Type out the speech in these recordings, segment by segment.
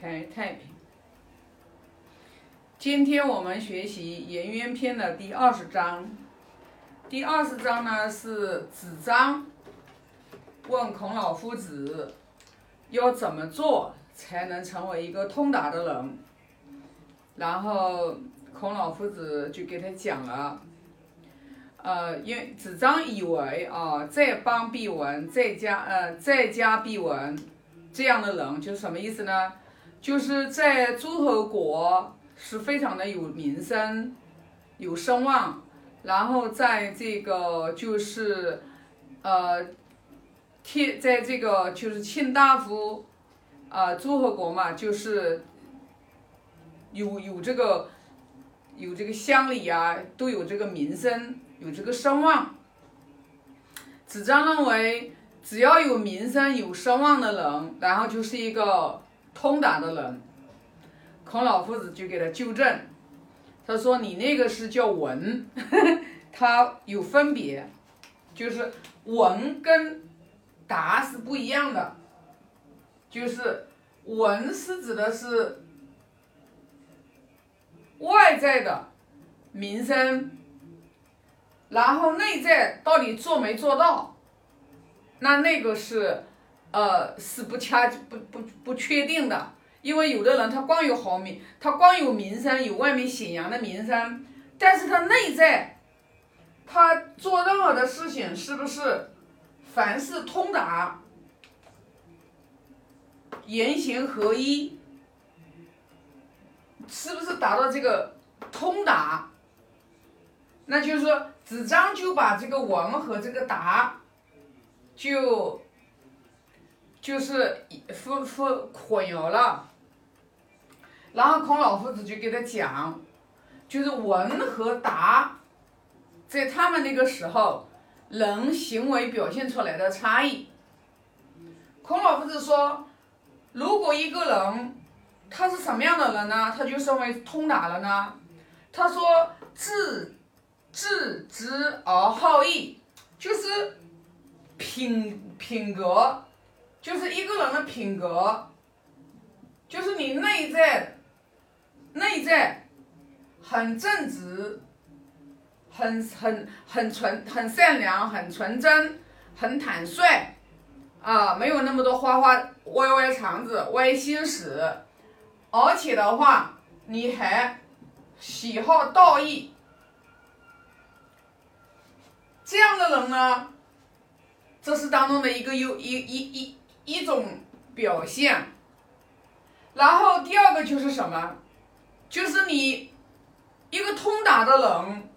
开太平。今天我们学习《颜渊篇》的第二十章。第二十章呢是子张问孔老夫子要怎么做才能成为一个通达的人，然后孔老夫子就给他讲了。呃，因为子张以为啊，在邦必闻，在家呃，在家必闻，这样的人就是什么意思呢？就是在诸侯国是非常的有名声、有声望，然后在这个就是呃，天，在这个就是卿大夫，呃，诸侯国嘛，就是有有这个有这个乡里啊，都有这个名声。有这个声望，子张认为，只要有名声、有声望的人，然后就是一个通达的人。孔老夫子就给他纠正，他说：“你那个是叫文，它有分别，就是文跟达是不一样的，就是文是指的是外在的名声。”然后内在到底做没做到，那那个是，呃，是不恰不不不确定的，因为有的人他光有好名，他光有名声，有外面显扬的名声，但是他内在，他做任何的事情是不是，凡事通达，言行合一，是不是达到这个通达？那就是说。子张就把这个文和这个达，就就是混混混淆了，然后孔老夫子就给他讲，就是文和达，在他们那个时候，人行为表现出来的差异。孔老夫子说，如果一个人他是什么样的人呢？他就称为通达了呢？他说智。质直而好义，就是品品格，就是一个人的品格，就是你内在内在很正直，很很很纯很善良，很纯真，很坦率，啊，没有那么多花花歪歪肠子、歪心思，而且的话，你还喜好道义。这样的人呢，这是当中的一个有一一一一种表现。然后第二个就是什么？就是你一个通达的人，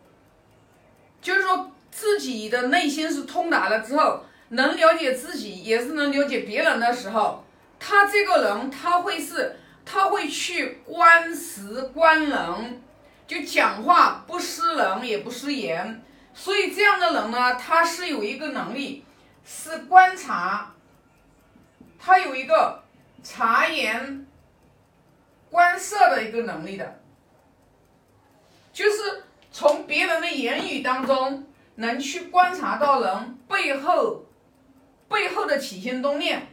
就是说自己的内心是通达了之后，能了解自己，也是能了解别人的时候，他这个人他会是他会去观时观人，就讲话不失人也不失言。所以这样的人呢，他是有一个能力，是观察，他有一个察言观色的一个能力的，就是从别人的言语当中能去观察到人背后背后的起心动念，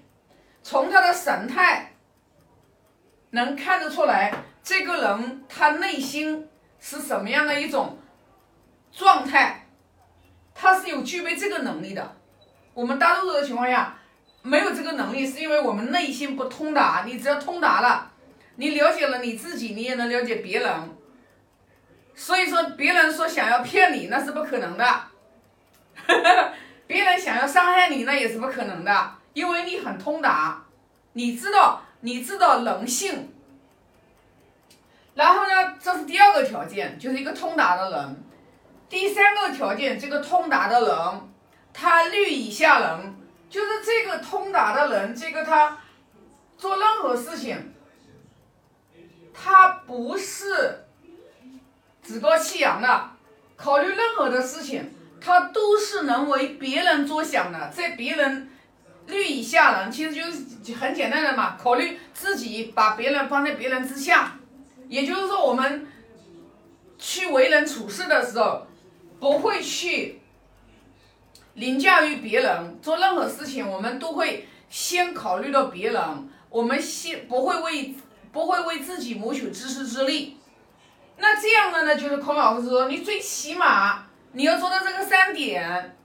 从他的神态能看得出来这个人他内心是什么样的一种状态。他是有具备这个能力的，我们大多数的情况下没有这个能力，是因为我们内心不通达。你只要通达了，你了解了你自己，你也能了解别人。所以说，别人说想要骗你，那是不可能的；别人想要伤害你，那也是不可能的，因为你很通达，你知道，你知道人性。然后呢，这是第二个条件，就是一个通达的人。第三个条件，这个通达的人，他虑以下人，就是这个通达的人，这个他做任何事情，他不是趾高气扬的，考虑任何的事情，他都是能为别人着想的，在别人虑以下人，其实就是很简单的嘛，考虑自己，把别人放在别人之下，也就是说，我们去为人处事的时候。不会去凌驾于别人，做任何事情，我们都会先考虑到别人。我们先不会为不会为自己谋取自食之力。那这样的呢，就是孔老师说，你最起码你要做到这个三点，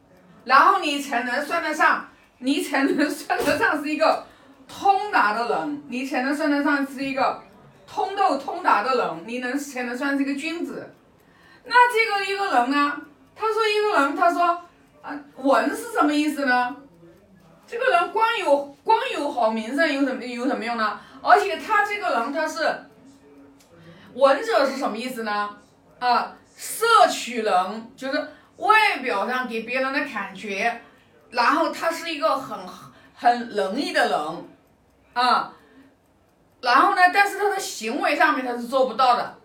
然后你才能算得上，你才能算得上是一个通达的人，你才能算得上是一个通透通达的人，你能才能算是一个君子。那这个一个人呢，他说一个人，他说啊，文是什么意思呢？这个人光有光有好名声有什么有什么用呢？而且他这个人他是文者是什么意思呢？啊，摄取人就是外表上给别人的感觉，然后他是一个很很仁义的人啊，然后呢，但是他的行为上面他是做不到的，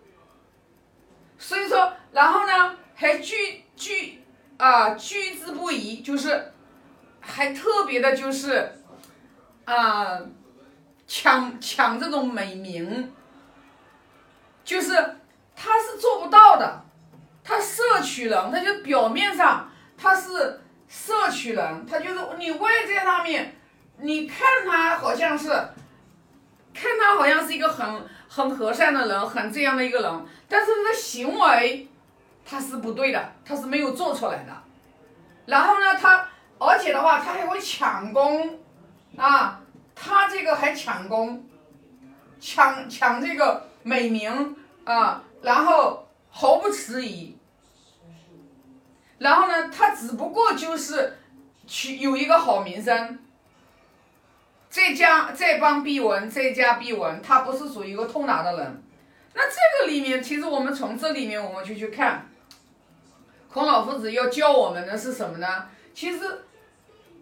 所以说，然后呢还具具啊居之不疑，就是还特别的就是啊。抢抢这种美名，就是他是做不到的，他摄取人，他就表面上他是摄取人，他就是你外在上面，你看他好像是，看他好像是一个很很和善的人，很这样的一个人，但是他的行为他是不对的，他是没有做出来的，然后呢，他而且的话，他还会抢功，啊。他这个还抢功，抢抢这个美名啊，然后毫不迟疑，然后呢，他只不过就是取有一个好名声，再加再帮必闻，再加必闻，他不是属于一个通达的人。那这个里面，其实我们从这里面我们就去看，孔老夫子要教我们的是什么呢？其实，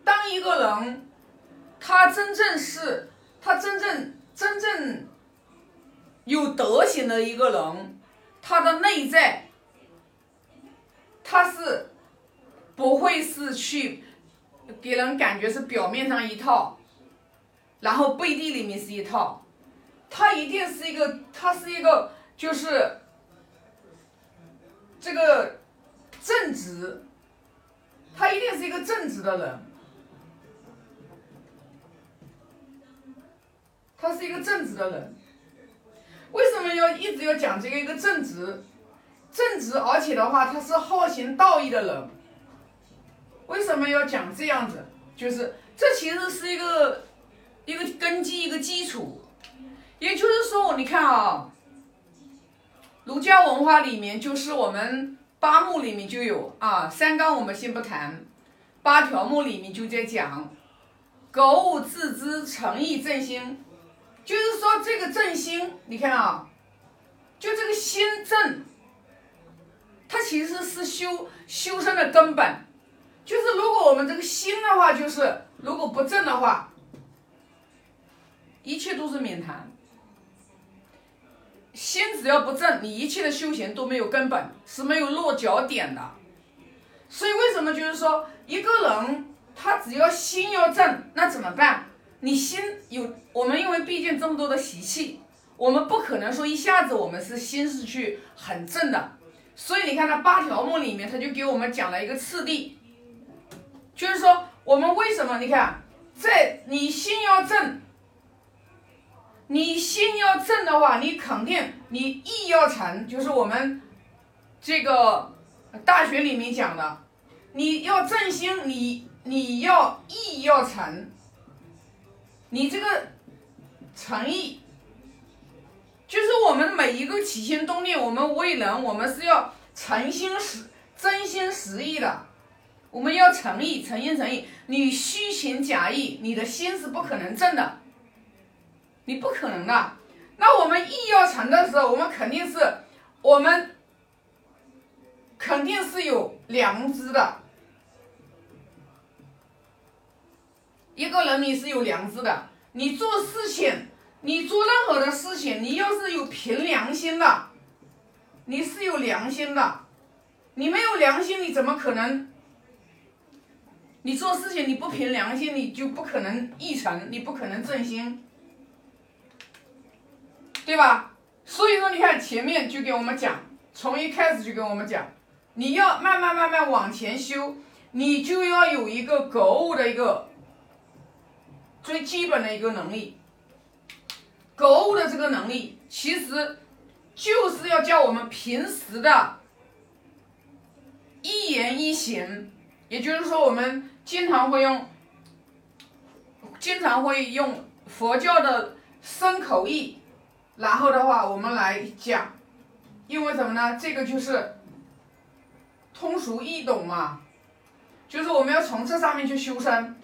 当一个人。他真正是，他真正真正有德行的一个人，他的内在，他是不会是去给人感觉是表面上一套，然后背地里面是一套，他一定是一个，他是一个就是这个正直，他一定是一个正直的人。他是一个正直的人，为什么要一直要讲这个一个正直？正直，而且的话，他是好行道义的人。为什么要讲这样子？就是这其实是一个一个根基，一个基础。也就是说，你看啊，儒家文化里面就是我们八目里面就有啊，三纲我们先不谈，八条目里面就在讲，格物致知，诚意正心。就是说，这个正心，你看啊，就这个心正，它其实是修修身的根本。就是如果我们这个心的话，就是如果不正的话，一切都是免谈。心只要不正，你一切的修行都没有根本，是没有落脚点的。所以为什么就是说，一个人他只要心要正，那怎么办？你心有我们，因为毕竟这么多的习气，我们不可能说一下子我们是心是去很正的，所以你看那八条目里面，他就给我们讲了一个次第，就是说我们为什么？你看，在你心要正，你心要正的话，你肯定你意要成，就是我们这个大学里面讲的，你要正心，你你要意要成。你这个诚意，就是我们每一个起心动念，我们为人，我们是要诚心实、真心实意的。我们要诚意、诚心诚意。你虚情假意，你的心是不可能正的，你不可能的。那我们意要成的时候，我们肯定是，我们肯定是有良知的。一个人你是有良知的，你做事情，你做任何的事情，你要是有凭良心的，你是有良心的，你没有良心，你怎么可能？你做事情你不凭良心，你就不可能义成，你不可能正心，对吧？所以说，你看前面就给我们讲，从一开始就跟我们讲，你要慢慢慢慢往前修，你就要有一个格物的一个。最基本的一个能力，购物的这个能力，其实就是要叫我们平时的一言一行，也就是说，我们经常会用，经常会用佛教的身口意，然后的话，我们来讲，因为什么呢？这个就是通俗易懂嘛，就是我们要从这上面去修身，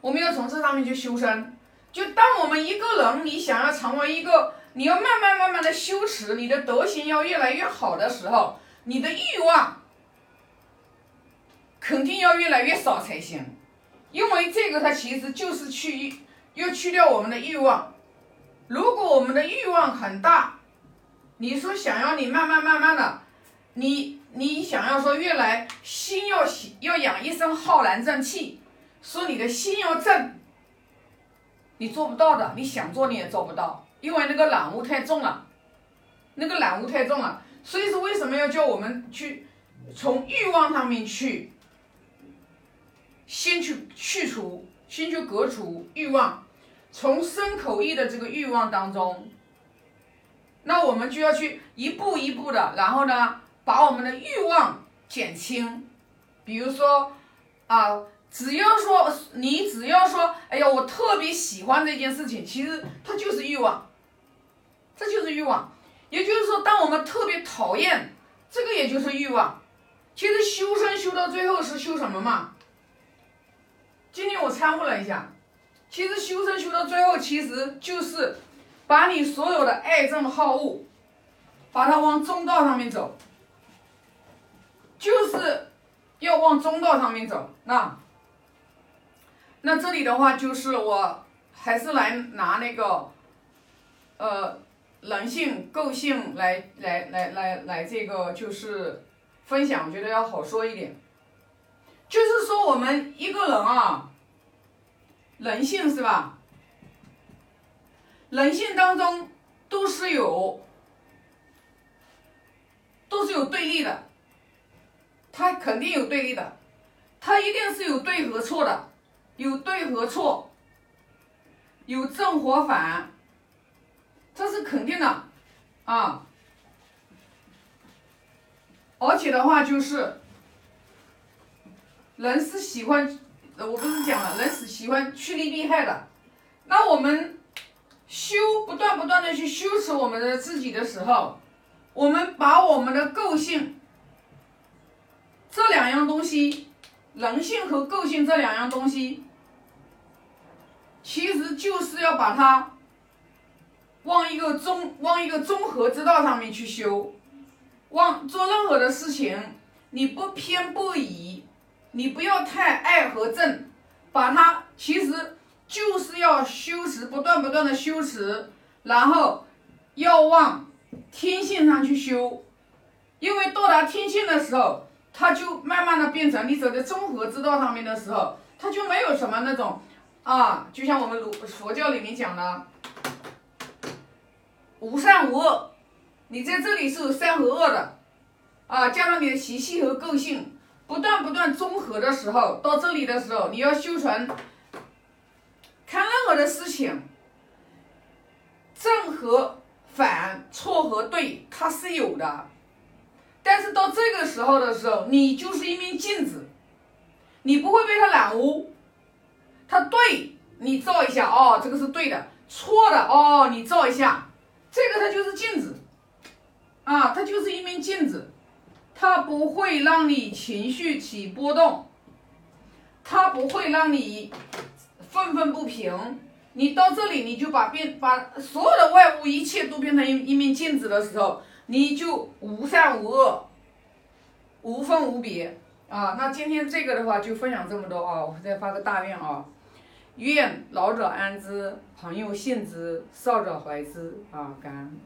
我们要从这上面去修身。就当我们一个人，你想要成为一个，你要慢慢慢慢的修持，你的德行要越来越好的时候，你的欲望肯定要越来越少才行，因为这个它其实就是去要去掉我们的欲望。如果我们的欲望很大，你说想要你慢慢慢慢的，你你想要说越来心要要养一身浩然正气，说你的心要正。你做不到的，你想做你也做不到，因为那个染污太重了，那个染污太重了。所以说，为什么要叫我们去从欲望上面去，先去去除，先去革除欲望，从身口意的这个欲望当中，那我们就要去一步一步的，然后呢，把我们的欲望减轻，比如说啊。只要说你只要说，哎呀，我特别喜欢这件事情，其实它就是欲望，这就是欲望。也就是说，当我们特别讨厌，这个也就是欲望。其实修身修到最后是修什么嘛？今天我参悟了一下，其实修身修到最后，其实就是把你所有的爱憎好恶，把它往中道上面走，就是要往中道上面走，那。那这里的话就是我还是来拿那个，呃，人性构性来来来来来这个就是分享，我觉得要好说一点。就是说我们一个人啊，人性是吧？人性当中都是有，都是有对立的，它肯定有对立的，它一定是有对和错的。有对和错，有正和反，这是肯定的啊。而且的话就是，人是喜欢，我不是讲了，人是喜欢趋利避害的。那我们修不断不断的去修持我们的自己的时候，我们把我们的个性这两样东西。人性和个性这两样东西，其实就是要把它往一个综往一个综合之道上面去修，往做任何的事情，你不偏不倚，你不要太爱和正，把它其实就是要修持，不断不断的修持，然后要往天性上去修，因为到达天性的时候。它就慢慢的变成你走在综合之道上面的时候，它就没有什么那种啊，就像我们儒佛教里面讲的无善无恶，你在这里是有善和恶的啊，加上你的习气和个性不断不断综合的时候，到这里的时候，你要修成看任何的事情，正和反、错和对，它是有的。但是到这个时候的时候，你就是一面镜子，你不会被它染污。它对你照一下，哦，这个是对的；错的，哦，你照一下，这个它就是镜子，啊，它就是一面镜子，它不会让你情绪起波动，它不会让你愤愤不平。你到这里，你就把变把所有的外物一切都变成一一面镜子的时候。你就无善无恶，无分无别啊！那今天这个的话就分享这么多啊！我再发个大愿啊，愿老者安之，朋友信之，少者怀之啊！感恩。